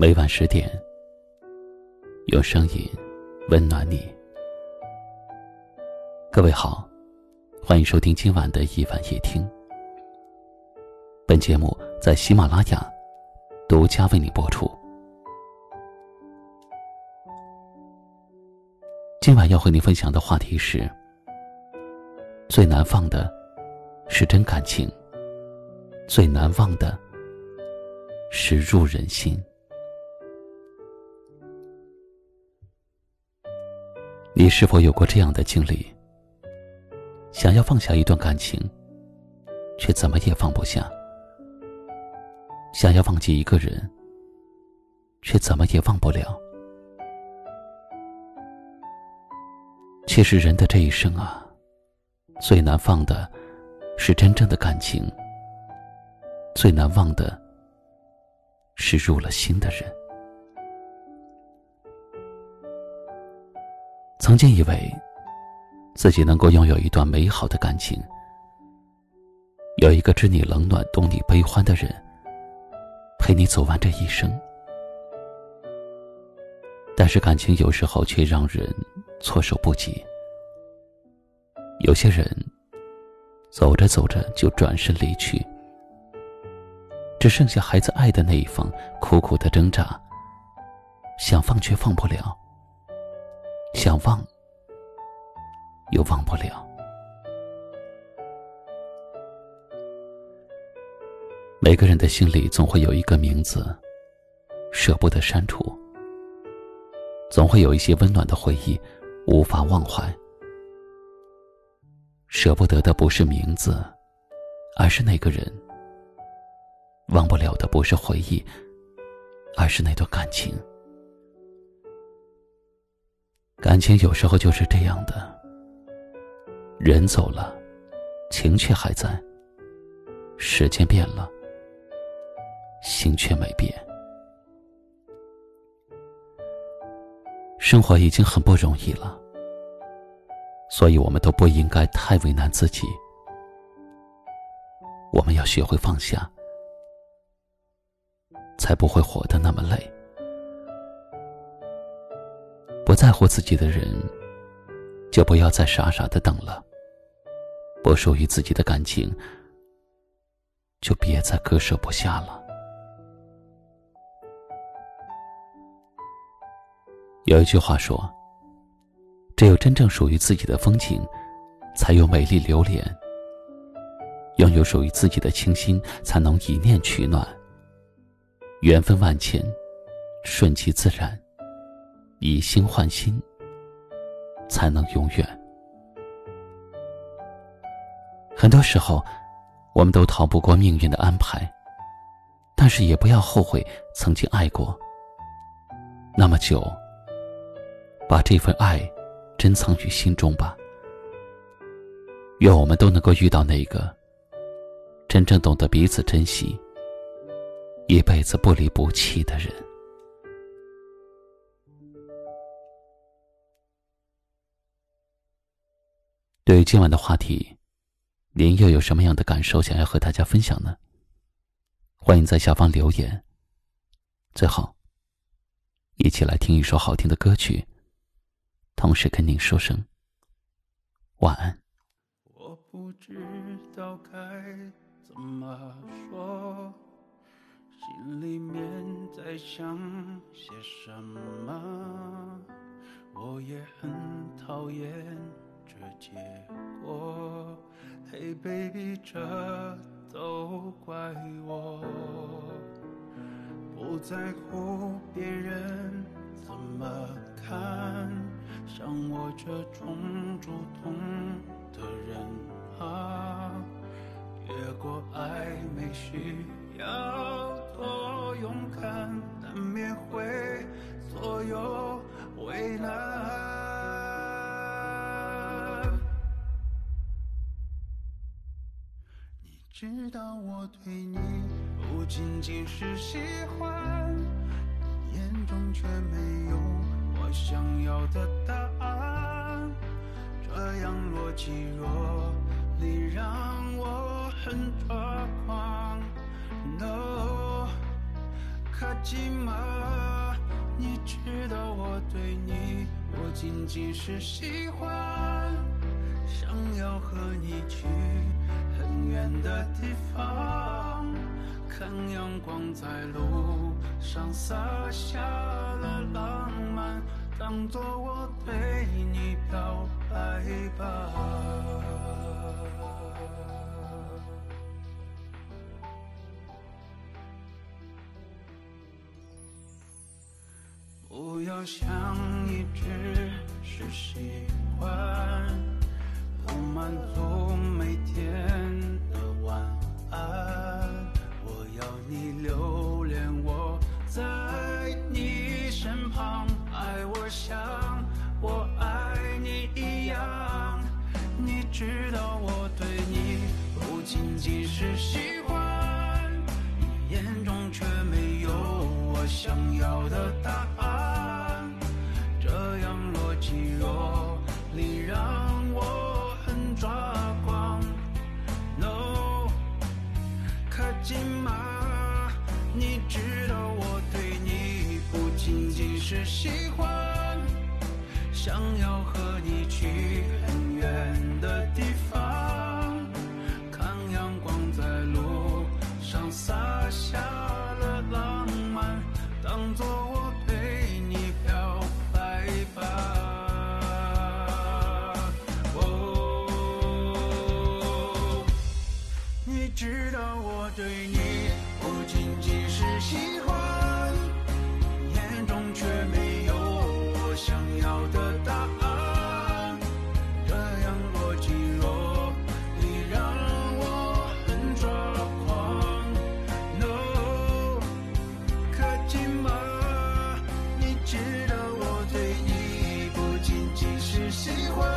每晚十点，用声音温暖你。各位好，欢迎收听今晚的一晚夜听。本节目在喜马拉雅独家为你播出。今晚要和你分享的话题是：最难放的是真感情，最难忘的是入人心。你是否有过这样的经历？想要放下一段感情，却怎么也放不下；想要忘记一个人，却怎么也忘不了。其实人的这一生啊，最难放的是真正的感情，最难忘的是入了心的人。曾经以为。自己能够拥有一段美好的感情，有一个知你冷暖、懂你悲欢的人，陪你走完这一生。但是感情有时候却让人措手不及。有些人走着走着就转身离去，只剩下孩子爱的那一方苦苦的挣扎，想放却放不了，想忘。又忘不了。每个人的心里总会有一个名字，舍不得删除；总会有一些温暖的回忆，无法忘怀。舍不得的不是名字，而是那个人；忘不了的不是回忆，而是那段感情。感情有时候就是这样的。人走了，情却还在。时间变了，心却没变。生活已经很不容易了，所以我们都不应该太为难自己。我们要学会放下，才不会活得那么累。在乎自己的人，就不要再傻傻的等了。不属于自己的感情，就别再割舍不下了。有一句话说：“只有真正属于自己的风景，才有美丽流连；拥有属于自己的清新，才能一念取暖。缘分万千，顺其自然，以心换心，才能永远。”很多时候，我们都逃不过命运的安排，但是也不要后悔曾经爱过。那么久，把这份爱珍藏于心中吧。愿我们都能够遇到那个真正懂得彼此珍惜、一辈子不离不弃的人。对于今晚的话题。您又有什么样的感受想要和大家分享呢？欢迎在下方留言。最后，一起来听一首好听的歌曲，同时跟您说声晚安。我不知道该怎么说，心里面在想些什么，我也很讨厌这结果。Hey baby，这都怪我，不在乎别人怎么看。像我这种主动的人啊，越过暧昧需知道我对你不仅仅是喜欢，眼中却没有我想要的答案。这样若即若离让我很抓狂。No，卡吉玛，你知道我。对你，不仅仅是喜欢，想要和你去远的地方，看阳光在路上洒下了浪漫，当作我对你表白吧。不要想一直是喜欢，你是喜欢，你眼中却没有我想要的答案，这样若即若离让我很抓狂。No，靠近吗？你知道我对你不仅仅是喜欢，想要和你去。喜欢